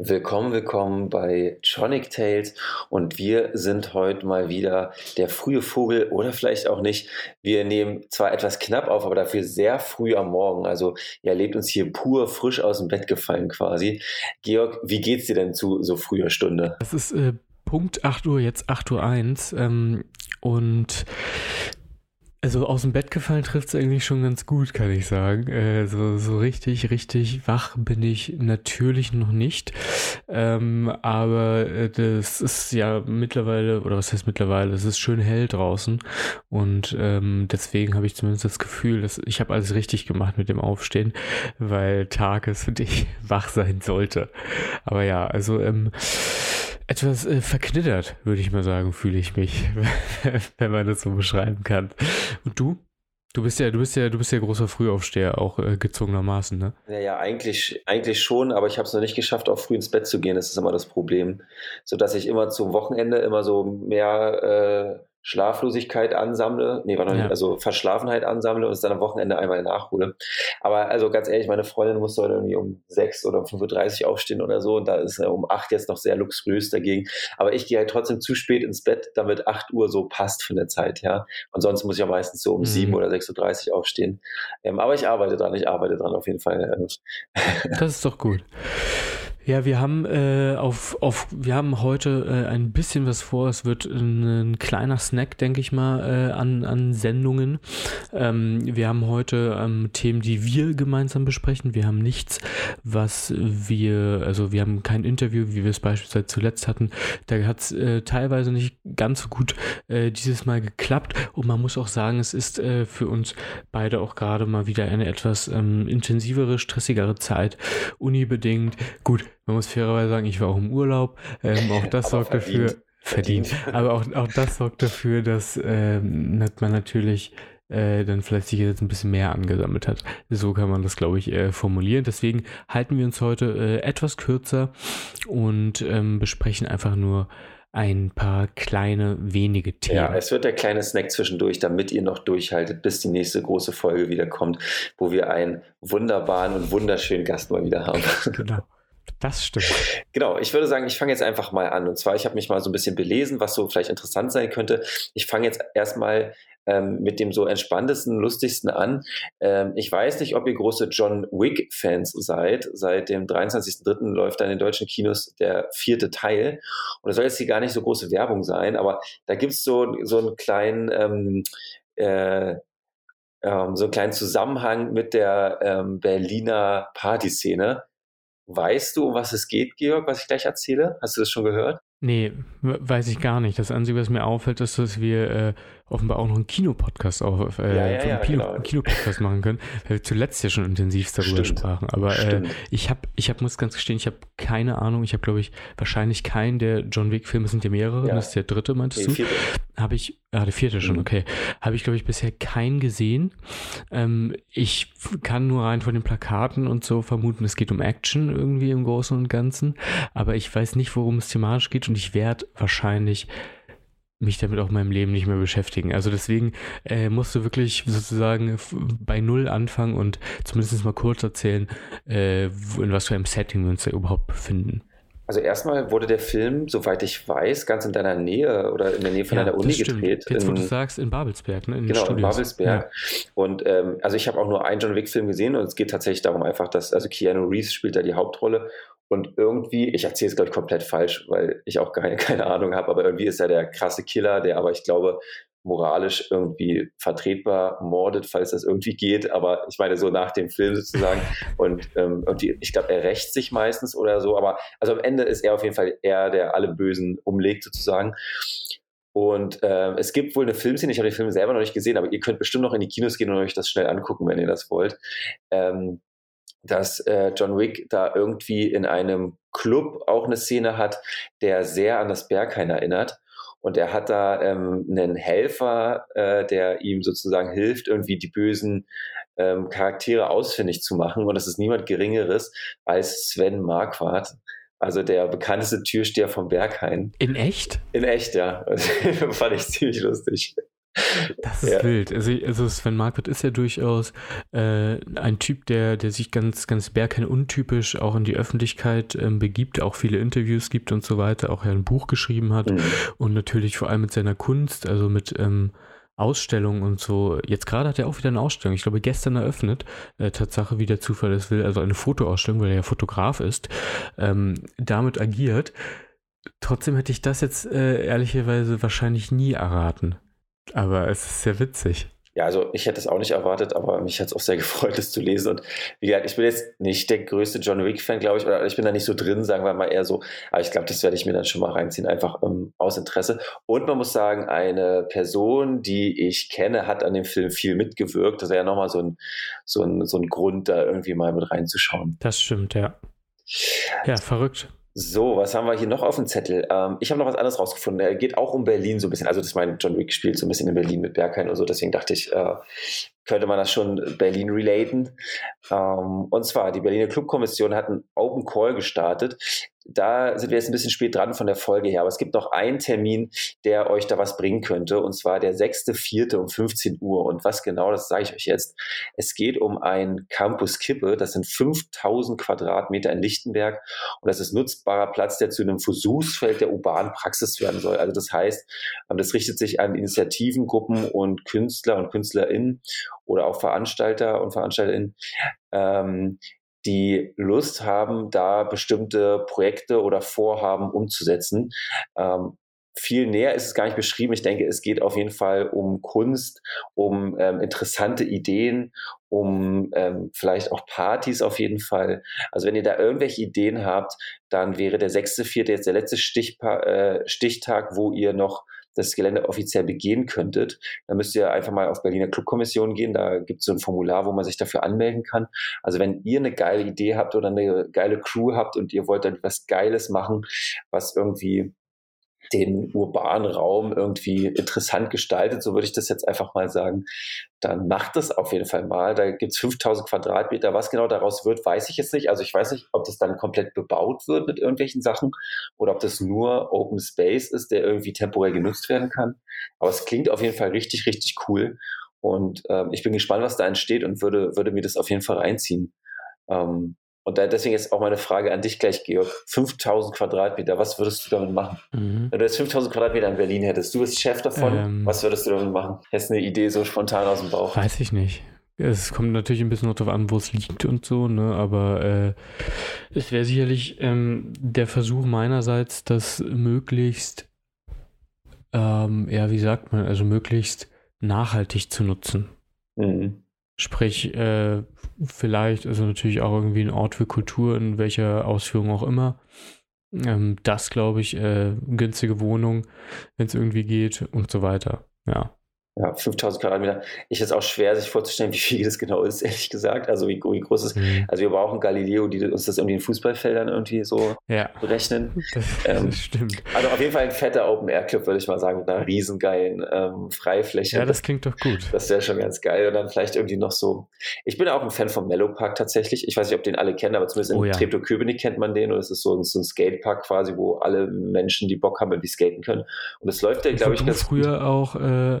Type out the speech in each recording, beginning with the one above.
Willkommen, willkommen bei Tronic Tales und wir sind heute mal wieder der frühe Vogel oder vielleicht auch nicht. Wir nehmen zwar etwas knapp auf, aber dafür sehr früh am Morgen. Also ihr erlebt uns hier pur frisch aus dem Bett gefallen quasi. Georg, wie geht's dir denn zu so früher Stunde? Es ist äh, Punkt 8 Uhr, jetzt 8 Uhr 1 ähm, und also aus dem Bett gefallen trifft es eigentlich schon ganz gut, kann ich sagen. Äh, so, so richtig, richtig wach bin ich natürlich noch nicht. Ähm, aber äh, das ist ja mittlerweile, oder was heißt mittlerweile, es ist schön hell draußen. Und ähm, deswegen habe ich zumindest das Gefühl, dass ich habe alles richtig gemacht mit dem Aufstehen, weil Tag ist und ich wach sein sollte. Aber ja, also ähm, etwas äh, verknittert, würde ich mal sagen, fühle ich mich, wenn man das so beschreiben kann. Und du? Du bist ja, du bist ja, du bist ja großer Frühaufsteher, auch äh, gezwungenermaßen, ne? Ja, ja, eigentlich, eigentlich schon, aber ich habe es noch nicht geschafft, auch früh ins Bett zu gehen. Das ist immer das Problem. So dass ich immer zum Wochenende immer so mehr äh, Schlaflosigkeit ansammle, nee, war noch ja. nicht, also Verschlafenheit ansammle und es dann am Wochenende einmal nachhole. Aber also ganz ehrlich, meine Freundin musste heute irgendwie um 6 oder um 5.30 Uhr aufstehen oder so und da ist er um 8 jetzt noch sehr luxuriös dagegen. Aber ich gehe halt trotzdem zu spät ins Bett, damit 8 Uhr so passt von der Zeit, ja. Und sonst muss ich ja meistens so um mhm. 7 oder 6.30 Uhr aufstehen. Ähm, aber ich arbeite dran, ich arbeite dran auf jeden Fall. Das ist doch gut. Ja, wir haben äh, auf, auf, wir haben heute äh, ein bisschen was vor. Es wird ein, ein kleiner Snack, denke ich mal, äh, an, an Sendungen. Ähm, wir haben heute ähm, Themen, die wir gemeinsam besprechen. Wir haben nichts, was wir, also wir haben kein Interview, wie wir es beispielsweise zuletzt hatten. Da hat es äh, teilweise nicht ganz so gut äh, dieses Mal geklappt. Und man muss auch sagen, es ist äh, für uns beide auch gerade mal wieder eine etwas ähm, intensivere, stressigere Zeit. Uni bedingt. Gut, man muss fairerweise sagen, ich war auch im Urlaub. Ähm, auch das sorgt dafür, verdient. Aber auch, auch das sorgt dafür, dass ähm, man natürlich äh, dann vielleicht sich jetzt ein bisschen mehr angesammelt hat. So kann man das, glaube ich, äh, formulieren. Deswegen halten wir uns heute äh, etwas kürzer und ähm, besprechen einfach nur ein paar kleine, wenige Themen. Ja, es wird der kleine Snack zwischendurch, damit ihr noch durchhaltet, bis die nächste große Folge wieder kommt, wo wir einen wunderbaren und wunderschönen Gast mal wieder haben. Genau. Das stimmt. Genau, ich würde sagen, ich fange jetzt einfach mal an. Und zwar, ich habe mich mal so ein bisschen belesen, was so vielleicht interessant sein könnte. Ich fange jetzt erstmal ähm, mit dem so entspanntesten, lustigsten an. Ähm, ich weiß nicht, ob ihr große John Wick-Fans seid. Seit dem 23.03. läuft da in den deutschen Kinos der vierte Teil. Und das soll jetzt hier gar nicht so große Werbung sein, aber da gibt es so, so einen kleinen ähm, äh, ähm, so einen kleinen Zusammenhang mit der ähm, Berliner Partyszene. Weißt du, um was es geht, Georg, was ich gleich erzähle? Hast du das schon gehört? Nee, weiß ich gar nicht. Das Einzige, was mir auffällt, ist, dass wir äh, offenbar auch noch einen Kinopodcast auf, äh, ja, ja, ja, Kino, genau. Kinopodcast machen können, weil wir zuletzt ja schon intensiv darüber Stimmt. sprachen. Aber äh, ich habe, ich hab, muss ganz gestehen, ich habe keine Ahnung. Ich habe, glaube ich, wahrscheinlich keinen der John Wick-Filme sind ja mehrere. Das ist der dritte, meintest nee, du? Habe ich, ah, der vierte schon, mhm. okay. Habe ich, glaube ich, bisher keinen gesehen. Ähm, ich kann nur rein von den Plakaten und so vermuten, es geht um Action irgendwie im Großen und Ganzen. Aber ich weiß nicht, worum es thematisch geht und ich werde wahrscheinlich mich damit auch in meinem Leben nicht mehr beschäftigen. Also deswegen äh, musst du wirklich sozusagen bei Null anfangen und zumindest mal kurz erzählen, äh, in was für einem Setting wir uns da überhaupt befinden. Also erstmal wurde der Film, soweit ich weiß, ganz in deiner Nähe oder in der Nähe von ja, deiner Uni gedreht. Jetzt, in, wo du sagst, in Babelsberg, ne? In genau, in Babelsberg. Ja. Und ähm, also ich habe auch nur einen John Wick-Film gesehen und es geht tatsächlich darum einfach, dass, also Keanu Reeves spielt da die Hauptrolle und irgendwie, ich erzähle es, glaube ich, komplett falsch, weil ich auch keine, keine Ahnung habe, aber irgendwie ist er der krasse Killer, der aber, ich glaube, moralisch irgendwie vertretbar mordet, falls das irgendwie geht. Aber ich meine, so nach dem Film sozusagen. Und ähm, irgendwie, ich glaube, er rächt sich meistens oder so. Aber also am Ende ist er auf jeden Fall er, der alle Bösen umlegt sozusagen. Und äh, es gibt wohl eine Filmszene, ich habe den Film selber noch nicht gesehen, aber ihr könnt bestimmt noch in die Kinos gehen und euch das schnell angucken, wenn ihr das wollt. Ähm, dass äh, John Wick da irgendwie in einem Club auch eine Szene hat, der sehr an das Berghain erinnert. Und er hat da ähm, einen Helfer, äh, der ihm sozusagen hilft, irgendwie die bösen ähm, Charaktere ausfindig zu machen. Und das ist niemand Geringeres als Sven Marquardt. Also der bekannteste Türsteher vom Berghain. In echt? In echt, ja. Das fand ich ziemlich lustig. Das ist ja. wild. Also, also Sven Marquardt ist ja durchaus äh, ein Typ, der, der sich ganz, ganz bergheim untypisch auch in die Öffentlichkeit ähm, begibt, auch viele Interviews gibt und so weiter, auch ja ein Buch geschrieben hat mhm. und natürlich vor allem mit seiner Kunst, also mit ähm, Ausstellungen und so. Jetzt gerade hat er auch wieder eine Ausstellung, ich glaube gestern eröffnet, äh, Tatsache, wie der Zufall es will, also eine Fotoausstellung, weil er ja Fotograf ist, ähm, damit agiert. Trotzdem hätte ich das jetzt äh, ehrlicherweise wahrscheinlich nie erraten. Aber es ist sehr witzig. Ja, also ich hätte es auch nicht erwartet, aber mich hat es auch sehr gefreut, das zu lesen. Und wie gesagt, ich bin jetzt nicht der größte John Wick-Fan, glaube ich, oder ich bin da nicht so drin, sagen wir mal eher so. Aber ich glaube, das werde ich mir dann schon mal reinziehen, einfach um, aus Interesse. Und man muss sagen, eine Person, die ich kenne, hat an dem Film viel mitgewirkt. Das wäre ja nochmal so ein, so, ein, so ein Grund, da irgendwie mal mit reinzuschauen. Das stimmt, ja. Ja, verrückt. So, was haben wir hier noch auf dem Zettel? Ähm, ich habe noch was anderes rausgefunden. Er geht auch um Berlin so ein bisschen. Also, das mein John Wick spielt so ein bisschen in Berlin mit Berghain und so. Deswegen dachte ich, äh, könnte man das schon Berlin relaten. Ähm, und zwar, die Berliner Clubkommission hat einen Open Call gestartet da sind wir jetzt ein bisschen spät dran von der Folge her, aber es gibt noch einen Termin, der euch da was bringen könnte, und zwar der 6.4. um 15 Uhr. Und was genau, das sage ich euch jetzt. Es geht um ein Campus Kippe, das sind 5000 Quadratmeter in Lichtenberg und das ist nutzbarer Platz, der zu einem Versuchsfeld der urbanen Praxis werden soll. Also das heißt, ähm, das richtet sich an Initiativen, Gruppen und Künstler und KünstlerInnen oder auch Veranstalter und VeranstalterInnen, ähm, die Lust haben, da bestimmte Projekte oder Vorhaben umzusetzen. Ähm, viel näher ist es gar nicht beschrieben. Ich denke, es geht auf jeden Fall um Kunst, um ähm, interessante Ideen, um ähm, vielleicht auch Partys auf jeden Fall. Also wenn ihr da irgendwelche Ideen habt, dann wäre der 6.4. jetzt der letzte Stichpa äh, Stichtag, wo ihr noch das Gelände offiziell begehen könntet, dann müsst ihr einfach mal auf Berliner Clubkommission gehen. Da gibt es so ein Formular, wo man sich dafür anmelden kann. Also wenn ihr eine geile Idee habt oder eine geile Crew habt und ihr wollt dann was Geiles machen, was irgendwie den urbanen Raum irgendwie interessant gestaltet, so würde ich das jetzt einfach mal sagen, dann macht das auf jeden Fall mal. Da gibt es 5000 Quadratmeter. Was genau daraus wird, weiß ich jetzt nicht. Also ich weiß nicht, ob das dann komplett bebaut wird mit irgendwelchen Sachen oder ob das nur Open Space ist, der irgendwie temporär genutzt werden kann. Aber es klingt auf jeden Fall richtig, richtig cool. Und ähm, ich bin gespannt, was da entsteht und würde, würde mir das auf jeden Fall reinziehen. Ähm, und da, deswegen ist auch meine Frage an dich gleich, Georg. 5000 Quadratmeter, was würdest du damit machen? Mhm. Wenn du jetzt 5000 Quadratmeter in Berlin hättest, du bist Chef davon, ähm, was würdest du damit machen? Hättest eine Idee so spontan aus dem Bauch? Weiß ich nicht. Es kommt natürlich ein bisschen darauf an, wo es liegt und so, ne? aber äh, es wäre sicherlich ähm, der Versuch meinerseits, das möglichst, ähm, ja, wie sagt man, also möglichst nachhaltig zu nutzen. Mhm. Sprich, äh, vielleicht, also natürlich auch irgendwie ein Ort für Kultur, in welcher Ausführung auch immer. Ähm, das, glaube ich, äh, günstige Wohnung, wenn es irgendwie geht und so weiter. Ja. Ja, 5000 Quadratmeter. Ich ist auch schwer, sich vorzustellen, wie viel das genau ist, ehrlich gesagt. Also, wie, wie groß ist. Mhm. Also, wir brauchen Galileo, die uns das irgendwie in Fußballfeldern irgendwie so ja. berechnen. Das, ähm, das stimmt. Also, auf jeden Fall ein fetter Open-Air-Club, würde ich mal sagen, mit einer riesengeilen ähm, Freifläche. Ja, das klingt doch gut. Das wäre schon ganz geil. Und dann vielleicht irgendwie noch so. Ich bin auch ein Fan vom Mellow Park tatsächlich. Ich weiß nicht, ob den alle kennen, aber zumindest in oh, ja. Treptow-Köpenick kennt man den. Und es ist so ein, so ein Skatepark quasi, wo alle Menschen, die Bock haben, irgendwie skaten können. Und es läuft ja, glaube ich, ganz früher gut. auch. Äh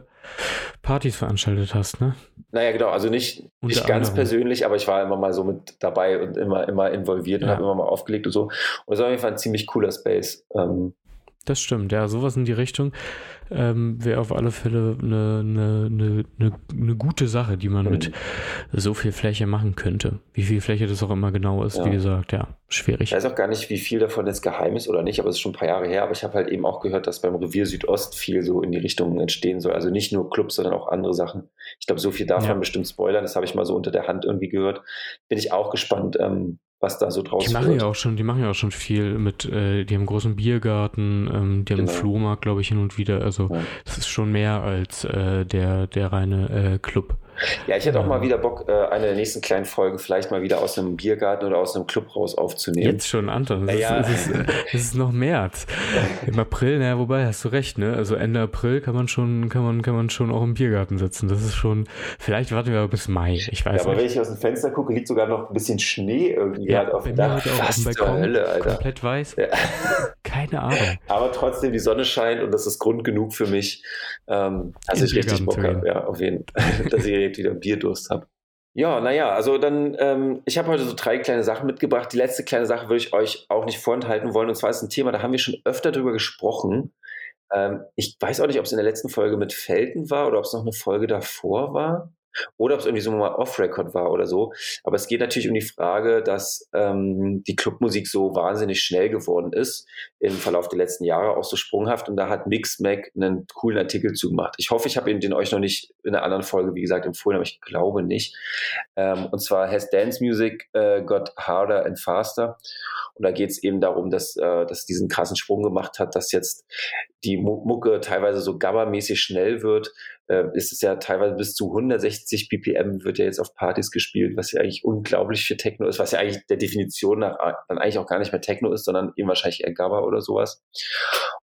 Partys veranstaltet hast, ne? Naja, genau, also nicht, nicht ganz persönlich, aber ich war immer mal so mit dabei und immer, immer involviert ja. und habe immer mal aufgelegt und so. Und es war auf jeden Fall ein ziemlich cooler Space. Ähm, das stimmt, ja, sowas in die Richtung ähm, wäre auf alle Fälle eine, eine, eine, eine, gute Sache, die man mhm. mit so viel Fläche machen könnte. Wie viel Fläche das auch immer genau ist, ja. wie gesagt, ja, schwierig. Ich weiß auch gar nicht, wie viel davon jetzt geheim ist oder nicht, aber es ist schon ein paar Jahre her. Aber ich habe halt eben auch gehört, dass beim Revier Südost viel so in die Richtung entstehen soll. Also nicht nur Clubs, sondern auch andere Sachen. Ich glaube, so viel darf ja. man bestimmt spoilern. Das habe ich mal so unter der Hand irgendwie gehört. Bin ich auch gespannt, ähm, was da so draus die machen wird. Ja auch schon, die machen ja auch schon viel mit, äh, die haben einen großen Biergarten, ähm, die haben genau. einen Flohmarkt, glaube ich, hin und wieder. Also ja. das ist schon mehr als äh, der, der reine äh, Club. Ja, ich hätte auch mal wieder Bock, äh, eine der nächsten kleinen Folgen vielleicht mal wieder aus einem Biergarten oder aus einem Club raus aufzunehmen. Jetzt schon, Anton. Es, ja. ist, es, ist, es ist noch März. Im April, naja, wobei, hast du recht, ne? Also Ende April kann man schon, kann man, kann man schon auch im Biergarten sitzen. Das ist schon, vielleicht warten wir aber bis Mai. Ich weiß ja, aber nicht. wenn ich aus dem Fenster gucke, liegt sogar noch ein bisschen Schnee irgendwie ja, auf dem Dach. Auch auf dem Balkon, Hölle, Alter. Komplett weiß. Ja. Keine Ahnung. Aber trotzdem, die Sonne scheint und das ist Grund genug für mich, ähm, dass ich richtig Bock habe. Ja, auf jeden Fall, dass ich wieder Bierdurst habe. Ja, naja, also dann, ähm, ich habe heute so drei kleine Sachen mitgebracht. Die letzte kleine Sache würde ich euch auch nicht vorenthalten wollen. Und zwar ist ein Thema, da haben wir schon öfter drüber gesprochen. Ähm, ich weiß auch nicht, ob es in der letzten Folge mit Felten war oder ob es noch eine Folge davor war. Oder ob es irgendwie so mal off-Record war oder so. Aber es geht natürlich um die Frage, dass ähm, die Clubmusik so wahnsinnig schnell geworden ist im Verlauf der letzten Jahre, auch so sprunghaft. Und da hat Mix Mac einen coolen Artikel zugemacht. Ich hoffe, ich habe den euch noch nicht in einer anderen Folge, wie gesagt, empfohlen, aber ich glaube nicht. Ähm, und zwar Has Dance Music uh, Got Harder and Faster? Und da geht es eben darum, dass, äh, dass diesen krassen Sprung gemacht hat, dass jetzt die Mucke teilweise so gabbermäßig schnell wird. Äh, ist es ja teilweise bis zu 160 BPM wird ja jetzt auf Partys gespielt, was ja eigentlich unglaublich für Techno ist, was ja eigentlich der Definition nach dann eigentlich auch gar nicht mehr Techno ist, sondern eben wahrscheinlich eher Gabber oder sowas.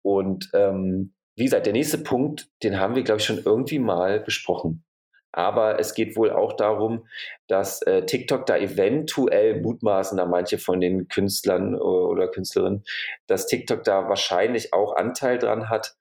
Und ähm, wie gesagt, der nächste Punkt, den haben wir, glaube ich, schon irgendwie mal besprochen. Aber es geht wohl auch darum, dass äh, TikTok da eventuell mutmaßen, da manche von den Künstlern oder Künstlerinnen, dass TikTok da wahrscheinlich auch Anteil dran hat,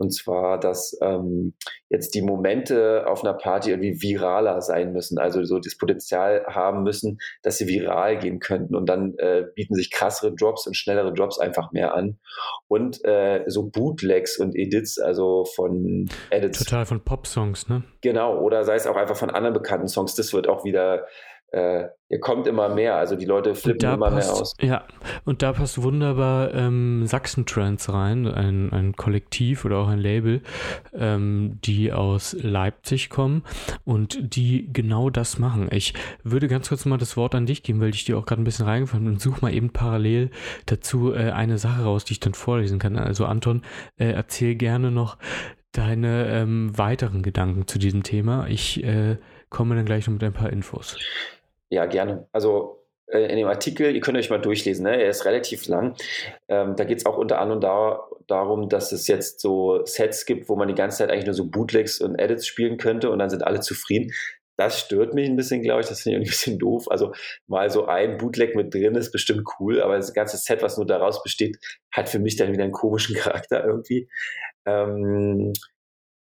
und zwar, dass ähm, jetzt die Momente auf einer Party irgendwie viraler sein müssen, also so das Potenzial haben müssen, dass sie viral gehen könnten. Und dann äh, bieten sich krassere Drops und schnellere Drops einfach mehr an. Und äh, so Bootlegs und Edits, also von Edits. Total von Pop-Songs, ne? Genau, oder sei es auch einfach von anderen bekannten Songs. Das wird auch wieder äh, ihr kommt immer mehr. Also die Leute flippen immer passt, mehr aus. Ja, und da passt wunderbar ähm, Sachsen-Trends rein, ein, ein Kollektiv oder auch ein Label, ähm, die aus Leipzig kommen und die genau das machen. Ich würde ganz kurz mal das Wort an dich geben, weil ich dir auch gerade ein bisschen reingefallen bin und suche mal eben parallel dazu äh, eine Sache raus, die ich dann vorlesen kann. Also Anton, äh, erzähl gerne noch deine ähm, weiteren Gedanken zu diesem Thema. Ich äh, komme dann gleich noch mit ein paar Infos. Ja, gerne. Also äh, in dem Artikel, ihr könnt euch mal durchlesen, ne? er ist relativ lang. Ähm, da geht es auch unter anderem da, darum, dass es jetzt so Sets gibt, wo man die ganze Zeit eigentlich nur so Bootlegs und Edits spielen könnte und dann sind alle zufrieden. Das stört mich ein bisschen, glaube ich. Das finde ich ein bisschen doof. Also mal so ein Bootleg mit drin ist bestimmt cool, aber das ganze Set, was nur daraus besteht, hat für mich dann wieder einen komischen Charakter irgendwie. Ähm,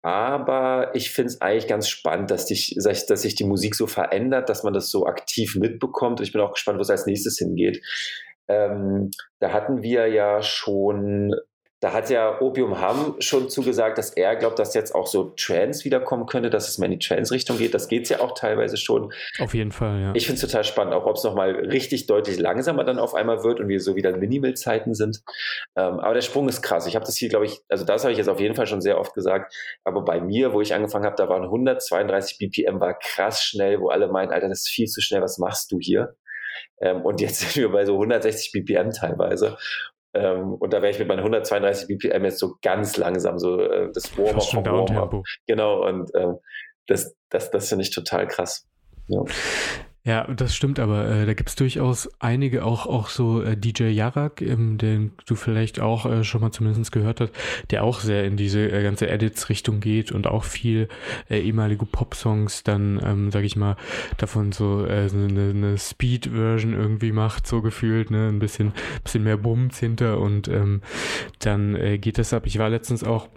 aber ich finde es eigentlich ganz spannend, dass, dich, dass sich die Musik so verändert, dass man das so aktiv mitbekommt. Ich bin auch gespannt, wo es als nächstes hingeht. Ähm, da hatten wir ja schon da hat ja Opium Ham schon zugesagt, dass er glaubt, dass jetzt auch so Trans wiederkommen könnte, dass es mehr in die Trans-Richtung geht. Das geht es ja auch teilweise schon. Auf jeden Fall, ja. Ich finde es total spannend, auch ob es nochmal richtig deutlich langsamer dann auf einmal wird und wir so wieder Minimal-Zeiten sind. Ähm, aber der Sprung ist krass. Ich habe das hier, glaube ich, also das habe ich jetzt auf jeden Fall schon sehr oft gesagt. Aber bei mir, wo ich angefangen habe, da waren 132 BPM, war krass schnell, wo alle meinen, Alter, das ist viel zu schnell, was machst du hier? Ähm, und jetzt sind wir bei so 160 BPM teilweise. Ähm, und da wäre ich mit meinen 132 BPM jetzt so ganz langsam, so äh, das Warm-up vom Warm-up. Genau, und ähm, das, das, das finde ich total krass. Ja. Ja, das stimmt, aber äh, da gibt's durchaus einige, auch, auch so äh, DJ Yarak, ähm, den du vielleicht auch äh, schon mal zumindest gehört hast, der auch sehr in diese äh, ganze Edits-Richtung geht und auch viel äh, ehemalige Pop-Songs dann, ähm, sag ich mal, davon so, äh, eine, eine Speed-Version irgendwie macht, so gefühlt, ne, ein bisschen, bisschen mehr Bums hinter und ähm, dann äh, geht das ab. Ich war letztens auch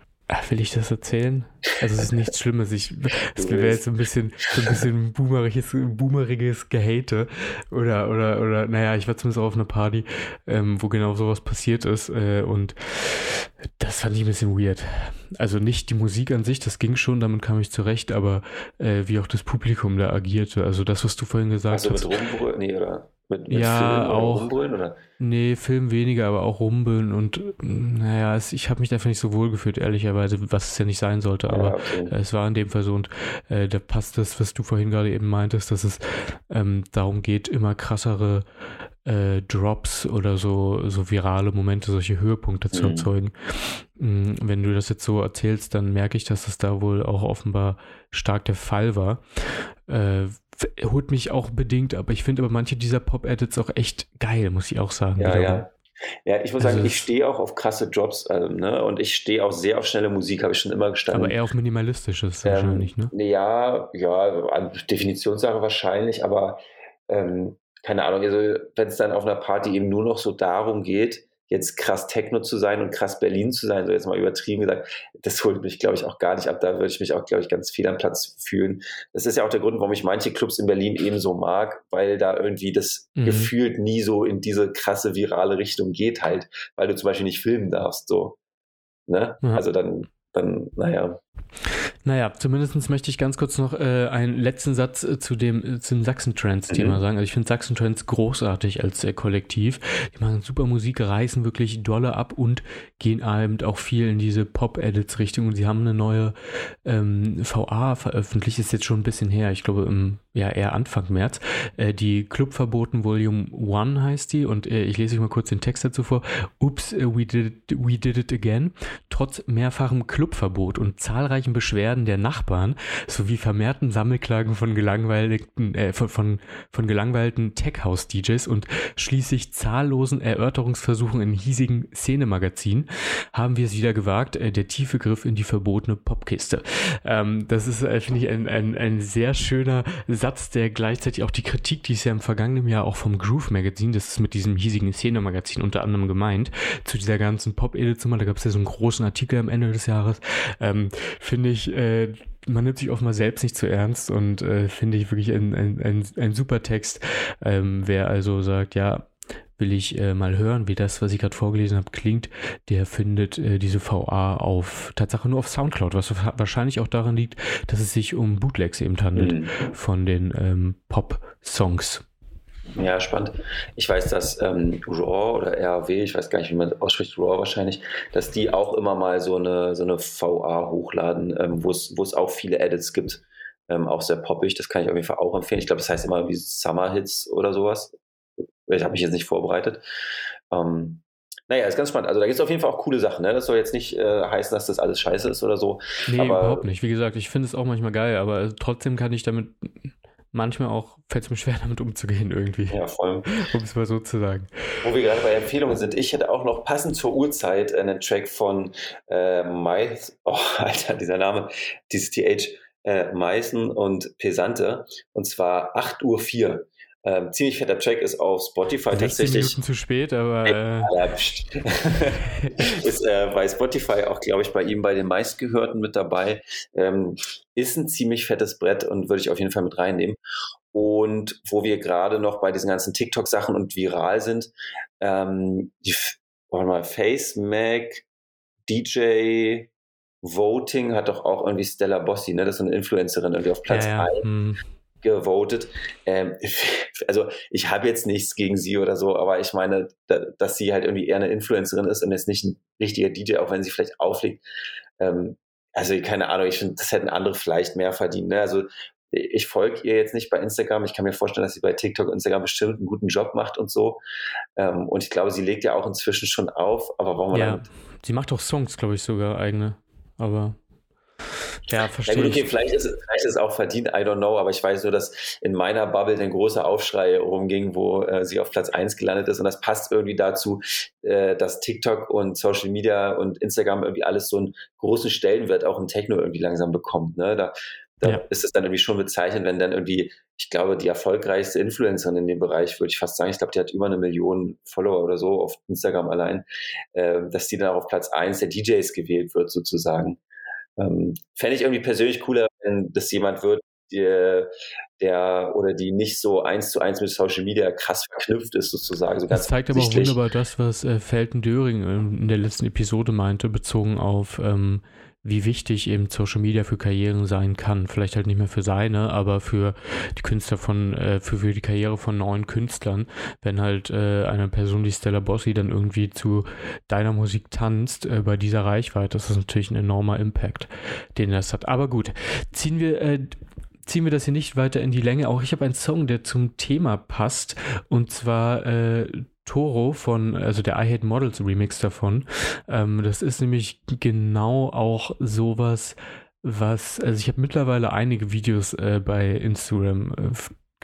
will ich das erzählen? Also es ist nichts Schlimmes. Ich, es wäre jetzt so ein bisschen, so ein bisschen boomeriges, boomeriges Gehate. Oder, oder, oder, naja, ich war zumindest auch auf einer Party, ähm, wo genau sowas passiert ist. Äh, und das fand ich ein bisschen weird. Also nicht die Musik an sich, das ging schon, damit kam ich zurecht, aber äh, wie auch das Publikum da agierte. Also das, was du vorhin gesagt also hast. Also mit Rumbrüllen, nee, oder? Mit, mit ja, Film auch. Rumbeln, oder? Nee, Film weniger, aber auch rumbeln und naja, es, ich habe mich dafür nicht so wohl gefühlt, ehrlicherweise, was es ja nicht sein sollte, aber ja, okay. äh, es war in dem Fall so und äh, da passt das, was du vorhin gerade eben meintest, dass es ähm, darum geht, immer krassere äh, Drops oder so, so virale Momente, solche Höhepunkte zu mhm. erzeugen. Mhm. Wenn du das jetzt so erzählst, dann merke ich, dass das da wohl auch offenbar stark der Fall war. Äh, holt mich auch bedingt, aber ich finde aber manche dieser Pop-Edits auch echt geil, muss ich auch sagen. Ja, ja. Ja, ich muss also sagen, ich stehe auch auf krasse Jobs ähm, ne? und ich stehe auch sehr auf schnelle Musik, habe ich schon immer gestanden. Aber eher auf minimalistisches ähm, wahrscheinlich, ne? Ja, ja, Definitionssache wahrscheinlich, aber ähm, keine Ahnung, also wenn es dann auf einer Party eben nur noch so darum geht, jetzt krass Techno zu sein und krass Berlin zu sein, so jetzt mal übertrieben gesagt, das holt mich, glaube ich, auch gar nicht ab. Da würde ich mich auch, glaube ich, ganz viel am Platz fühlen. Das ist ja auch der Grund, warum ich manche Clubs in Berlin eben so mag, weil da irgendwie das mhm. gefühlt nie so in diese krasse virale Richtung geht halt, weil du zum Beispiel nicht filmen darfst, so. Ne? Ja. Also dann, dann, naja. Naja, zumindest möchte ich ganz kurz noch äh, einen letzten Satz äh, zu dem, äh, zum Sachsen-Trends-Thema mhm. sagen. Also ich finde Sachsen-Trends großartig als äh, Kollektiv. Die machen super Musik, reißen wirklich dolle ab und gehen eben auch viel in diese Pop-Edits-Richtung. Und sie haben eine neue ähm, VA veröffentlicht, ist jetzt schon ein bisschen her, ich glaube im ja eher Anfang März. Die Clubverboten Volume 1 heißt die und ich lese euch mal kurz den Text dazu vor. Ups, we did, it, we did it again. Trotz mehrfachem Clubverbot und zahlreichen Beschwerden der Nachbarn sowie vermehrten Sammelklagen von gelangweilten, äh, von, von, von gelangweilten Tech-House-DJs und schließlich zahllosen Erörterungsversuchen in hiesigen Szenemagazinen haben wir es wieder gewagt, äh, der tiefe Griff in die verbotene Popkiste. Ähm, das ist, äh, finde ich, ein, ein, ein sehr schöner Satz, der gleichzeitig auch die Kritik, die es ja im vergangenen Jahr auch vom Groove Magazin, das ist mit diesem hiesigen Szene-Magazin unter anderem gemeint, zu dieser ganzen Pop-Edit-Zimmer, da gab es ja so einen großen Artikel am Ende des Jahres, ähm, finde ich, äh, man nimmt sich oft mal selbst nicht zu ernst und äh, finde ich wirklich ein, ein, ein, ein super Text. Ähm, wer also sagt, ja, will ich äh, mal hören, wie das, was ich gerade vorgelesen habe, klingt, der findet äh, diese VA auf Tatsache nur auf Soundcloud, was wahrscheinlich auch daran liegt, dass es sich um Bootlegs eben handelt mhm. von den ähm, Pop-Songs. Ja, spannend. Ich weiß, dass ähm, RAW oder RAW, ich weiß gar nicht, wie man ausspricht, RAW wahrscheinlich, dass die auch immer mal so eine, so eine VA hochladen, ähm, wo es auch viele Edits gibt. Ähm, auch sehr poppig, das kann ich auf jeden Fall auch empfehlen. Ich glaube, das heißt immer wie Summer Hits oder sowas. Ich habe mich jetzt nicht vorbereitet. Ähm, naja, ist ganz spannend. Also da gibt es auf jeden Fall auch coole Sachen. Ne? Das soll jetzt nicht äh, heißen, dass das alles scheiße ist oder so. Nee, aber, überhaupt nicht. Wie gesagt, ich finde es auch manchmal geil, aber trotzdem kann ich damit manchmal auch, fällt es mir schwer, damit umzugehen irgendwie. Ja, voll. Um es mal so zu sagen. Wo wir gerade bei Empfehlungen sind, ich hätte auch noch passend zur Uhrzeit einen Track von äh, Mais, oh, Alter, dieser Name, dieses TH, äh, Meißen und Pesante, und zwar 8 Uhr 4. Ähm, ziemlich fetter Track ist auf Spotify 16 tatsächlich. Minuten zu spät, aber. Äh... ist äh, bei Spotify auch, glaube ich, bei ihm bei den meistgehörten mit dabei. Ähm, ist ein ziemlich fettes Brett und würde ich auf jeden Fall mit reinnehmen. Und wo wir gerade noch bei diesen ganzen TikTok-Sachen und viral sind, ähm, die, warte mal, Face Mac, DJ, Voting hat doch auch irgendwie Stella Bossi, ne? Das ist eine Influencerin irgendwie auf Platz ja, ja. 1. Hm gewotet. Ähm, also ich habe jetzt nichts gegen sie oder so, aber ich meine, da, dass sie halt irgendwie eher eine Influencerin ist und jetzt nicht ein richtiger DJ, auch wenn sie vielleicht auflegt. Ähm, also keine Ahnung, ich finde, das hätten andere vielleicht mehr verdient. Ne? Also ich folge ihr jetzt nicht bei Instagram. Ich kann mir vorstellen, dass sie bei TikTok und Instagram bestimmt einen guten Job macht und so. Ähm, und ich glaube, sie legt ja auch inzwischen schon auf. Aber warum ja, sie macht auch Songs, glaube ich, sogar eigene. Aber ja, verstehe. Ja, okay, vielleicht ist, vielleicht ist es auch verdient, I don't know, aber ich weiß nur, dass in meiner Bubble ein großer Aufschrei rumging, wo äh, sie auf Platz 1 gelandet ist. Und das passt irgendwie dazu, äh, dass TikTok und Social Media und Instagram irgendwie alles so einen großen Stellenwert auch im Techno irgendwie langsam bekommt. Ne? Da, da ja. ist es dann irgendwie schon bezeichnend, wenn dann irgendwie, ich glaube, die erfolgreichste Influencerin in dem Bereich, würde ich fast sagen, ich glaube, die hat über eine Million Follower oder so auf Instagram allein, äh, dass die dann auch auf Platz 1 der DJs gewählt wird, sozusagen. Ähm, Fände ich irgendwie persönlich cooler, wenn das jemand wird, der, der oder die nicht so eins zu eins mit Social Media krass verknüpft ist, sozusagen. So das zeigt aber auch wunderbar das, was äh, Felten Döring in der letzten Episode meinte, bezogen auf ähm, wie wichtig eben Social Media für Karrieren sein kann. Vielleicht halt nicht mehr für seine, aber für die Künstler von, äh, für, für die Karriere von neuen Künstlern. Wenn halt äh, eine Person wie Stella Bossi dann irgendwie zu deiner Musik tanzt, äh, bei dieser Reichweite, das ist natürlich ein enormer Impact, den das hat. Aber gut, ziehen wir äh, ziehen wir das hier nicht weiter in die Länge. Auch ich habe einen Song, der zum Thema passt. Und zwar äh, Toro von, also der I Hate Models Remix davon. Ähm, das ist nämlich genau auch sowas, was, also ich habe mittlerweile einige Videos äh, bei Instagram äh,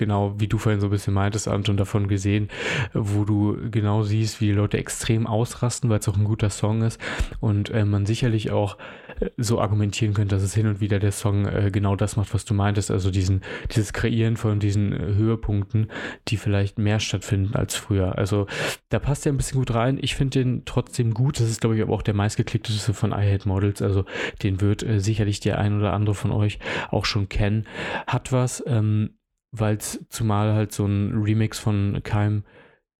genau, wie du vorhin so ein bisschen meintest, Anton, davon gesehen, wo du genau siehst, wie die Leute extrem ausrasten, weil es auch ein guter Song ist und äh, man sicherlich auch äh, so argumentieren könnte, dass es hin und wieder der Song äh, genau das macht, was du meintest, also diesen, dieses Kreieren von diesen äh, Höhepunkten, die vielleicht mehr stattfinden als früher. Also da passt er ein bisschen gut rein. Ich finde den trotzdem gut. Das ist, glaube ich, aber auch der meistgeklickteste von I Models. Also den wird äh, sicherlich der ein oder andere von euch auch schon kennen. Hat was, ähm, weil es zumal halt so ein Remix von keinem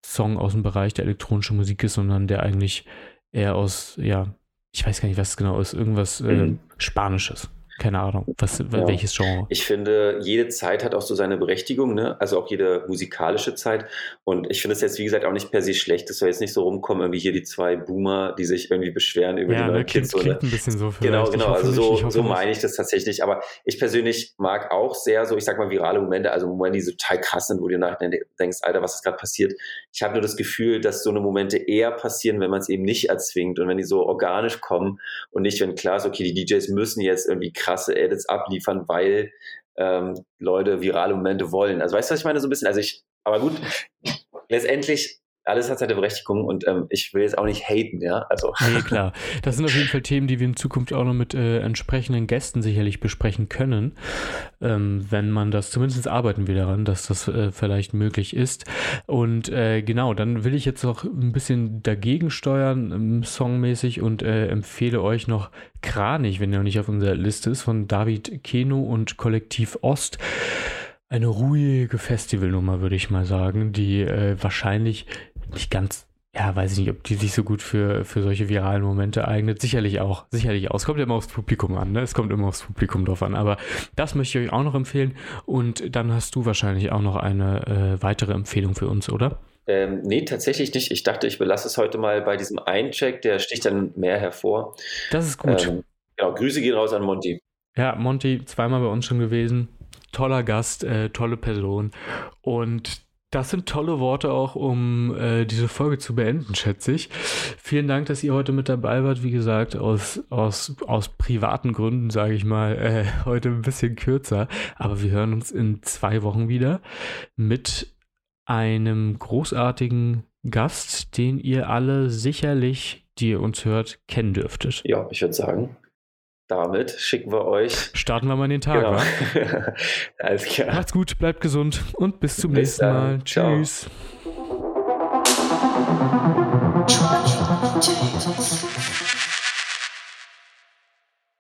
Song aus dem Bereich der elektronischen Musik ist, sondern der eigentlich eher aus, ja, ich weiß gar nicht, was es genau ist, irgendwas äh, mhm. Spanisches keine Ahnung, was, ja. welches Genre. Ich finde, jede Zeit hat auch so seine Berechtigung, ne? also auch jede musikalische Zeit. Und ich finde es jetzt, wie gesagt, auch nicht per se schlecht, dass wir jetzt nicht so rumkommen, irgendwie hier die zwei Boomer, die sich irgendwie beschweren über ja, die neuen ne, Kids. Klingt, klingt ein bisschen so Genau, genau, also so, so meine ich das tatsächlich. Aber ich persönlich mag auch sehr so, ich sag mal, virale Momente, also Momente, die so total krass sind, wo du nachher denkst, Alter, was ist gerade passiert? Ich habe nur das Gefühl, dass so eine Momente eher passieren, wenn man es eben nicht erzwingt und wenn die so organisch kommen und nicht, wenn klar ist, okay, die DJs müssen jetzt irgendwie krass krasse Edits abliefern, weil ähm, Leute virale Momente wollen. Also weißt du, was ich meine? So ein bisschen, also ich, aber gut, letztendlich alles hat seine Berechtigung und ähm, ich will jetzt auch nicht haten, ja. Also. Nee, klar. Das sind auf jeden Fall Themen, die wir in Zukunft auch noch mit äh, entsprechenden Gästen sicherlich besprechen können. Ähm, wenn man das, zumindest arbeiten wir daran, dass das äh, vielleicht möglich ist. Und äh, genau, dann will ich jetzt noch ein bisschen dagegen steuern, ähm, songmäßig, und äh, empfehle euch noch Kranich, wenn er noch nicht auf unserer Liste ist, von David Keno und Kollektiv Ost eine ruhige Festivalnummer, würde ich mal sagen, die äh, wahrscheinlich nicht ganz, ja, weiß ich nicht, ob die sich so gut für, für solche viralen Momente eignet. Sicherlich auch, sicherlich auch. Es kommt ja immer aufs Publikum an, ne? Es kommt immer aufs Publikum drauf an. Aber das möchte ich euch auch noch empfehlen. Und dann hast du wahrscheinlich auch noch eine äh, weitere Empfehlung für uns, oder? Ähm, nee, tatsächlich nicht. Ich dachte, ich belasse es heute mal bei diesem Eincheck, der sticht dann mehr hervor. Das ist gut. Ähm, genau, Grüße gehen raus an Monty. Ja, Monty, zweimal bei uns schon gewesen. Toller Gast, äh, tolle Person. Und das sind tolle Worte auch, um äh, diese Folge zu beenden, schätze ich. Vielen Dank, dass ihr heute mit dabei wart. Wie gesagt, aus, aus, aus privaten Gründen, sage ich mal, äh, heute ein bisschen kürzer. Aber wir hören uns in zwei Wochen wieder mit einem großartigen Gast, den ihr alle sicherlich, die ihr uns hört, kennen dürftet. Ja, ich würde sagen, damit schicken wir euch. Starten wir mal in den Tag. Genau. Ja? Alles klar. Macht's gut, bleibt gesund und bis zum bis nächsten dann. Mal. Ciao. Tschüss.